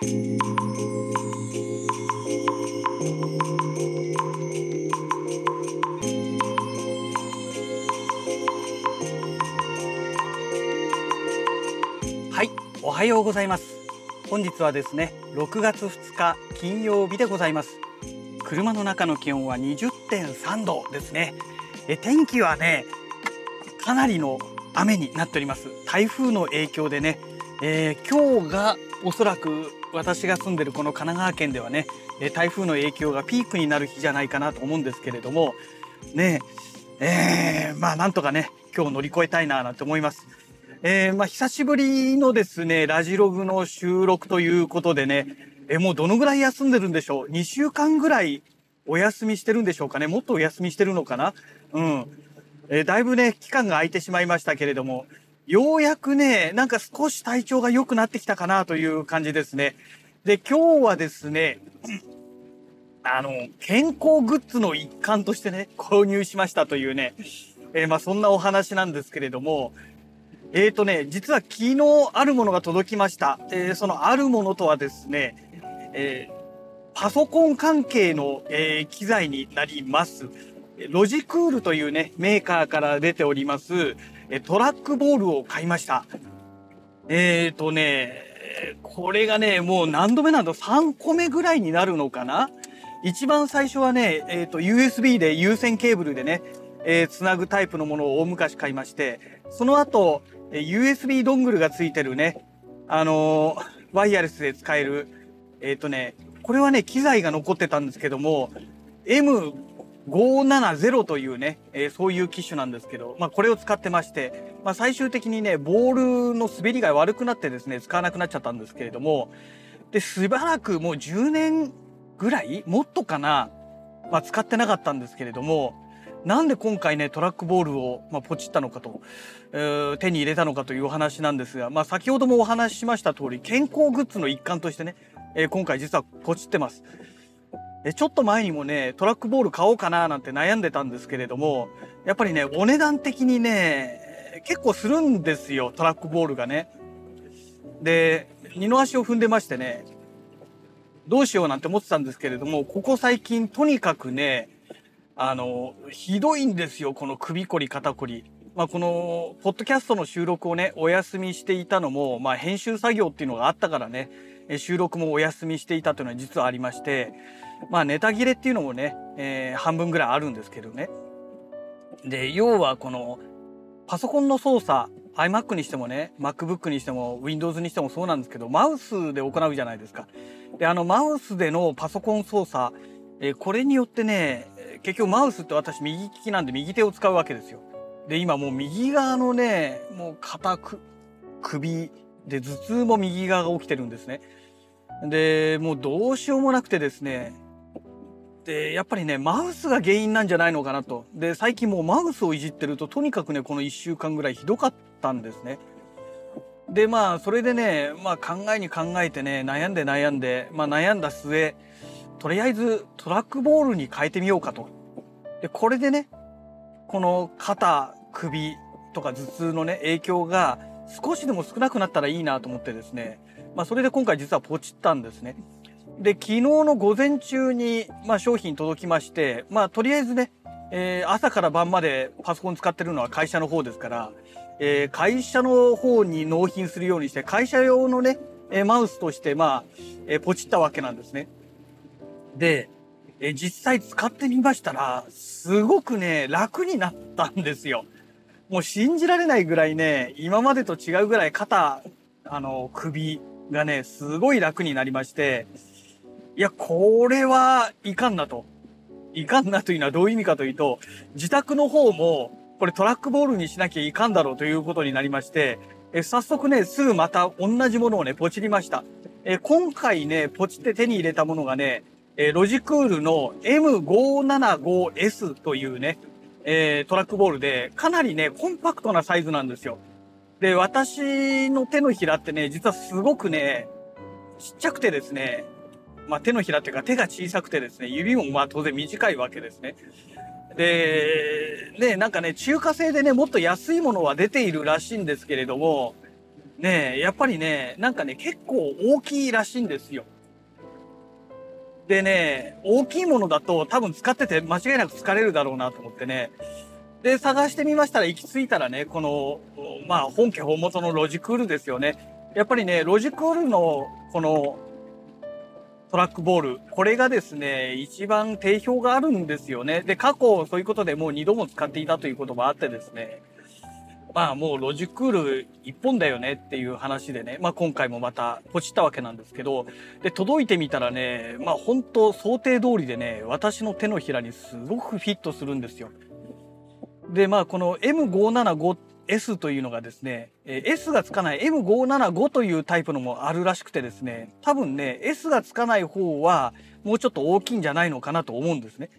はい、おはようございます。本日はですね、6月2日金曜日でございます。車の中の気温は20.3度ですね。え天気はね、かなりの雨になっております。台風の影響でね、えー今日がおそらく私が住んでるこの神奈川県ではね、台風の影響がピークになる日じゃないかなと思うんですけれども、ねえーまあなんとかね、今日乗り越えたいななんて思います。えーまあ、久しぶりのですね、ラジログの収録ということでね、えもうどのぐらい休んでるんでしょう ?2 週間ぐらいお休みしてるんでしょうかね？もっとお休みしてるのかな？うん。えーだいぶね、期間が空いてしまいましたけれども、ようやくね、なんか少し体調が良くなってきたかなという感じですね。で、今日はですね、あの、健康グッズの一環としてね、購入しましたというね、えーまあそんなお話なんですけれども、えーとね、実は昨日あるものが届きました。えーそのあるものとはですね、えパソコン関係の、え機材になります。ロジクールというね、メーカーから出ております、トラックボールを買いました。えーとね、これがね、もう何度目なんだ ?3 個目ぐらいになるのかな一番最初はね、えーと、USB で有線ケーブルでね、えーつなぐタイプのものを大昔買いまして、その後、USB ドングルがついてるね、あのーワイヤレスで使える、えっ、とね、これはね、機材が残ってたんですけども、570というね、えーそういう機種なんですけど、まあこれを使ってまして、まあ最終的にね、ボールの滑りが悪くなってですね、使わなくなっちゃったんですけれども、で、しばらくもう10年ぐらいもっとかなまあ使ってなかったんですけれども、なんで今回ね、トラックボールを、まあ、ポチったのかと、えー手に入れたのかというお話なんですが、まあ先ほどもお話ししました通り、健康グッズの一環としてね、えー今回実はポチってます。えちょっと前にもね、トラックボール買おうかななんて悩んでたんですけれども、やっぱりね、お値段的にね、結構するんですよ、トラックボールがね。で、二の足を踏んでましてね、どうしようなんて思ってたんですけれども、ここ最近とにかくね、あの、ひどいんですよ、この首こり肩こり。まあ、この、ポッドキャストの収録をね、お休みしていたのも、まあ、編集作業っていうのがあったからね、収録もお休みしていたというのは実はありまして、まあ、ネタ切れっていうのもね、えー半分ぐらいあるんですけどね。で、要はこの、パソコンの操作、iMac にしてもね、MacBook にしても、Windows にしてもそうなんですけど、マウスで行うじゃないですか。で、あの、マウスでのパソコン操作、えーこれによってね、結局マウスって私右利きなんで右手を使うわけですよ。で、今もう右側のね、もう肩く、首で頭痛も右側が起きてるんですね。で、もうどうしようもなくてですね、で、やっぱりね、マウスが原因なんじゃないのかなと。で、最近もうマウスをいじってると、とにかくね、この1週間ぐらいひどかったんですね。で、まあ、それでね、まあ考えに考えてね、悩んで悩んで、まあ悩んだ末、とりあえずトラックボールに変えてみようかと。で、これでね、この肩、首とか頭痛のね、影響が少しでも少なくなったらいいなと思ってですね、まあそれで今回実はポチったんですね。で、昨日の午前中に、まあ商品届きまして、まあとりあえずね、えー朝から晩までパソコン使ってるのは会社の方ですから、えー会社の方に納品するようにして、会社用のね、えーマウスとして、まあ、えーポチったわけなんですね。で、えー実際使ってみましたら、すごくね、楽になったんですよ。もう信じられないぐらいね、今までと違うぐらい肩、あの、首がね、すごい楽になりまして、いや、これはいかんなと。いかんなというのはどういう意味かというと、自宅の方も、これトラックボールにしなきゃいかんだろうということになりまして、え早速ね、すぐまた同じものをね、ポチりました。え今回ね、ポチって手に入れたものがね、えロジクールの M575S というね、えトラックボールで、かなりね、コンパクトなサイズなんですよ。で、私の手のひらってね、実はすごくね、ちっちゃくてですね、まあ手のひらっていうか手が小さくてですね、指もまあ当然短いわけですね。で、ね、なんかね、中華製でね、もっと安いものは出ているらしいんですけれども、ねやっぱりね、なんかね、結構大きいらしいんですよ。でね、大きいものだと多分使ってて間違いなく疲れるだろうなと思ってね。で、探してみましたら行き着いたらね、この、まあ本家本元のロジクールですよね。やっぱりね、ロジクールのこのトラックボール、これがですね、一番定評があるんですよね。で、過去そういうことでもう2度も使っていたということもあってですね、まあもうロジクール一本だよねっていう話でね、まあ今回もまたポチったわけなんですけど、で、届いてみたらね、まあ本当想定通りでね、私の手のひらにすごくフィットするんですよ。で、まあこの M575S というのがですね、S がつかない M575 というタイプのもあるらしくてですね、多分ね、S がつかない方はもうちょっと大きいんじゃないのかなと思うんですね。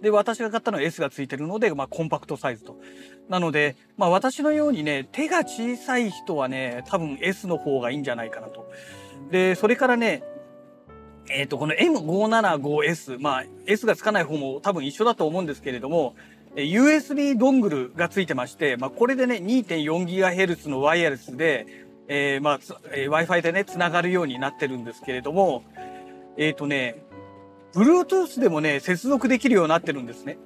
で、私が買ったのは S がついてるので、まあ、コンパクトサイズと。なので、まあ、私のようにね、手が小さい人はね、多分 S の方がいいんじゃないかなと。で、それからね、えっ、ー、と、この M575S、まあ、S がつかない方も多分一緒だと思うんですけれども、USB ドングルがついてまして、まあ、これでね、2.4GHz のワイヤレスで、えー、まあ、えー、Wi-Fi でね、つながるようになってるんですけれども、えっ、ー、とね、Bluetooth でもね、接続できるようになってるんですね。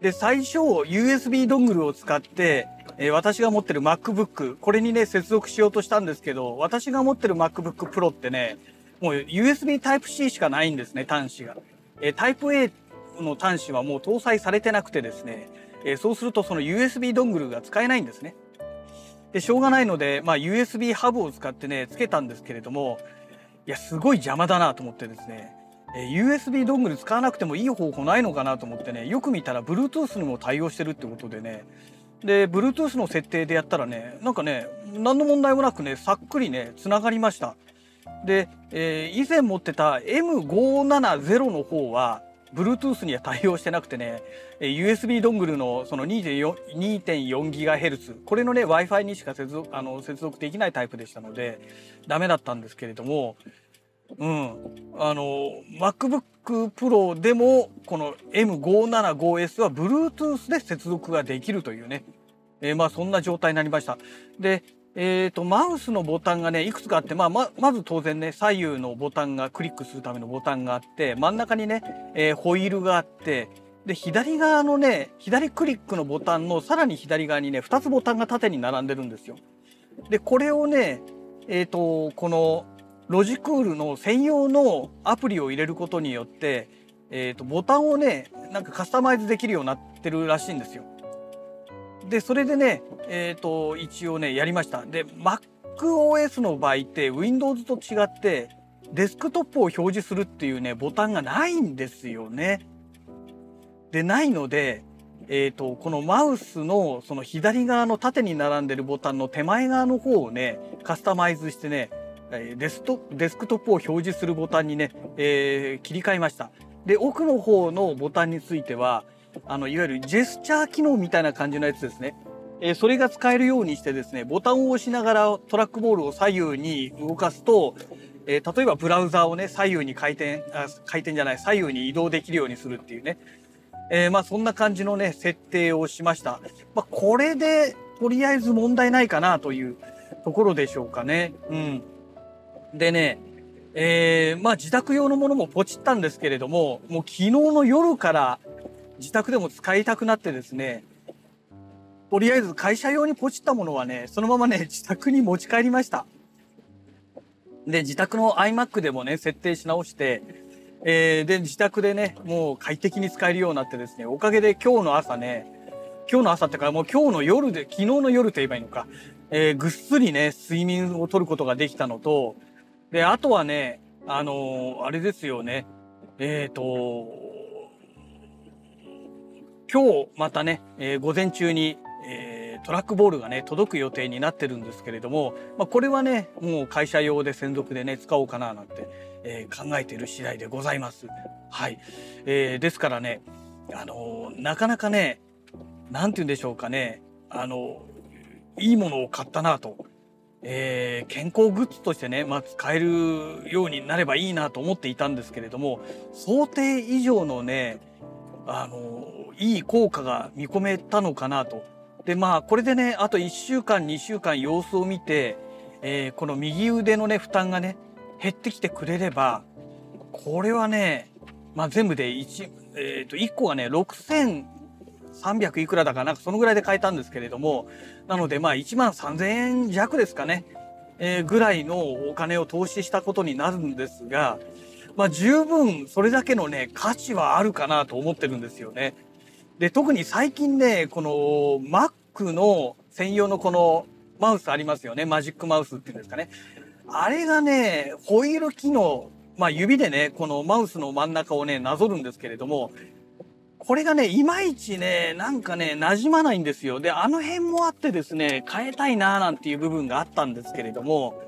で、最初、USB ドングルを使って、えー、私が持ってる MacBook、これにね、接続しようとしたんですけど、私が持ってる MacBook Pro ってね、もう USB Type-C しかないんですね、端子が。えー、Type-A の端子はもう搭載されてなくてですね、え、そうするとその USB ドングルが使えないんですね。で、しょうがないので、まあ USB ハブを使ってね、つけたんですけれども、いや、すごい邪魔だなと思ってですね、え USB ドングル使わなくてもいい方法ないのかなと思ってねよく見たら Bluetooth にも対応してるってことでねで Bluetooth の設定でやったらねなんかね何の問題もなくねさっくりねつながりましたで、えー、以前持ってた M570 の方は Bluetooth には対応してなくてね USB ドングルのその 2.4GHz これのね Wi-Fi にしか接続あの接続できないタイプでしたのでダメだったんですけれどもうん、あの MacBook Pro でもこの M575S は Bluetooth で接続ができるというね、えー、まあそんな状態になりました。で、えーと、マウスのボタンがねいくつかあって、まあ、ままず当然ね左右のボタンがクリックするためのボタンがあって真ん中にね、えー、ホイールがあってで左側のね左クリックのボタンのさらに左側にね2つボタンが縦に並んでるんですよ。でこれをねえーとこのロジクールの専用のアプリを入れることによって、えー、とボタンをねなんかカスタマイズできるようになってるらしいんですよ。でそれでね、えー、と一応ねやりました。で MacOS の場合って Windows と違ってデスクトップを表示するっていうねボタンがないんですよね。でないので、えーと、このマウスのその左側の縦に並んでるボタンの手前側の方をねカスタマイズしてねデストデスクトップを表示するボタンにね、えー、切り替えました。で奥の方のボタンについてはあのいわゆるジェスチャー機能みたいな感じのやつですね。え、それが使えるようにしてですねボタンを押しながらトラックボールを左右に動かすと、えー、例えばブラウザーをね左右に回転あ回転じゃない左右に移動できるようにするっていうね、えー、まあそんな感じのね設定をしました。まあ、これでとりあえず問題ないかなというところでしょうかね。うん。でね、えー、まあ自宅用のものもポチったんですけれども、もう昨日の夜から自宅でも使いたくなってですね、とりあえず会社用にポチったものはね、そのままね、自宅に持ち帰りました。で、自宅の iMac でもね、設定し直して、えー、で、自宅でね、もう快適に使えるようになってですね、おかげで今日の朝ね、今日の朝ってかもう今日の夜で、昨日の夜と言えばいいのか、えー、ぐっすりね、睡眠をとることができたのと、で、あとはね、あのー、あれですよね。えっ、ー、と、今日またね、えー、午前中に、えー、トラックボールがね、届く予定になってるんですけれども、まあ、これはね、もう会社用で専属でね、使おうかななんて、えー、考えている次第でございます。はい。えー、ですからね、あの、なかなかね、なんて言うんでしょうかね、あのいいものを買ったなと。えー、健康グッズとしてね、まあ、使えるようになればいいなと思っていたんですけれども想定以上のねあのいい効果が見込めたのかなと。でまあこれでねあと1週間2週間様子を見て、えーこの右腕のね負担がね減ってきてくれればこれはね、まあ、全部で 1,、えー、と1個がね6300いくらだかなんかそのぐらいで買えたんですけれどもなのでまあ1万3000円弱ですかね、えーぐらいのお金を投資したことになるんですが、まあ、十分それだけのね価値はあるかなと思ってるんですよね。で特に最近ねこの Mac の専用のこのマウスありますよね。マジックマウスっていうんですかね。あれがねホイール機能まあ指でねこのマウスの真ん中をねなぞるんですけれどもこれがねいまいちねなんかね馴染まないんですよ。であの辺もあってですね変えたいなーなんていう部分があったんですけれども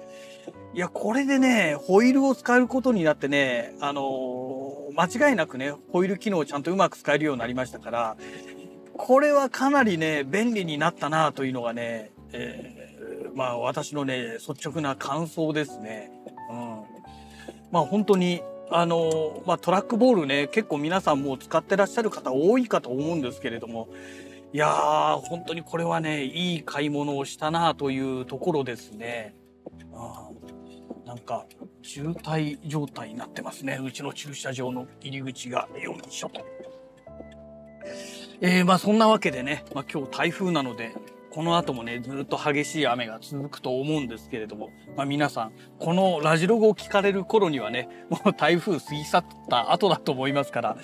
いやこれでねホイールを使うことになってねあのー間違いなくねホイール機能をちゃんとうまく使えるようになりましたからこれはかなりね便利になったなというのがね、えーまあ私のね率直な感想ですね。うん、まあ本当にあのまあ、トラックボールね結構皆さんもう使ってらっしゃる方多いかと思うんですけれどもいやー本当にこれはねいい買い物をしたなというところですね。あなんか渋滞状態になってますねうちの駐車場の入り口がよいしょと。えー、まあそんなわけでね、まあ、今日台風なのでこの後もねずっと激しい雨が続くと思うんですけれども、まあ、皆さんこのラジログを聞かれる頃にはねもう台風過ぎ去った後だと思いますから、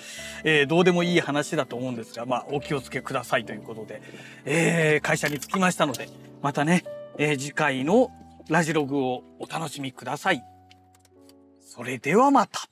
えーどうでもいい話だと思うんですが、まあ、お気をつけくださいということで、えー会社に着きましたのでまたね、えー次回のラジログをお楽しみください。それではまた。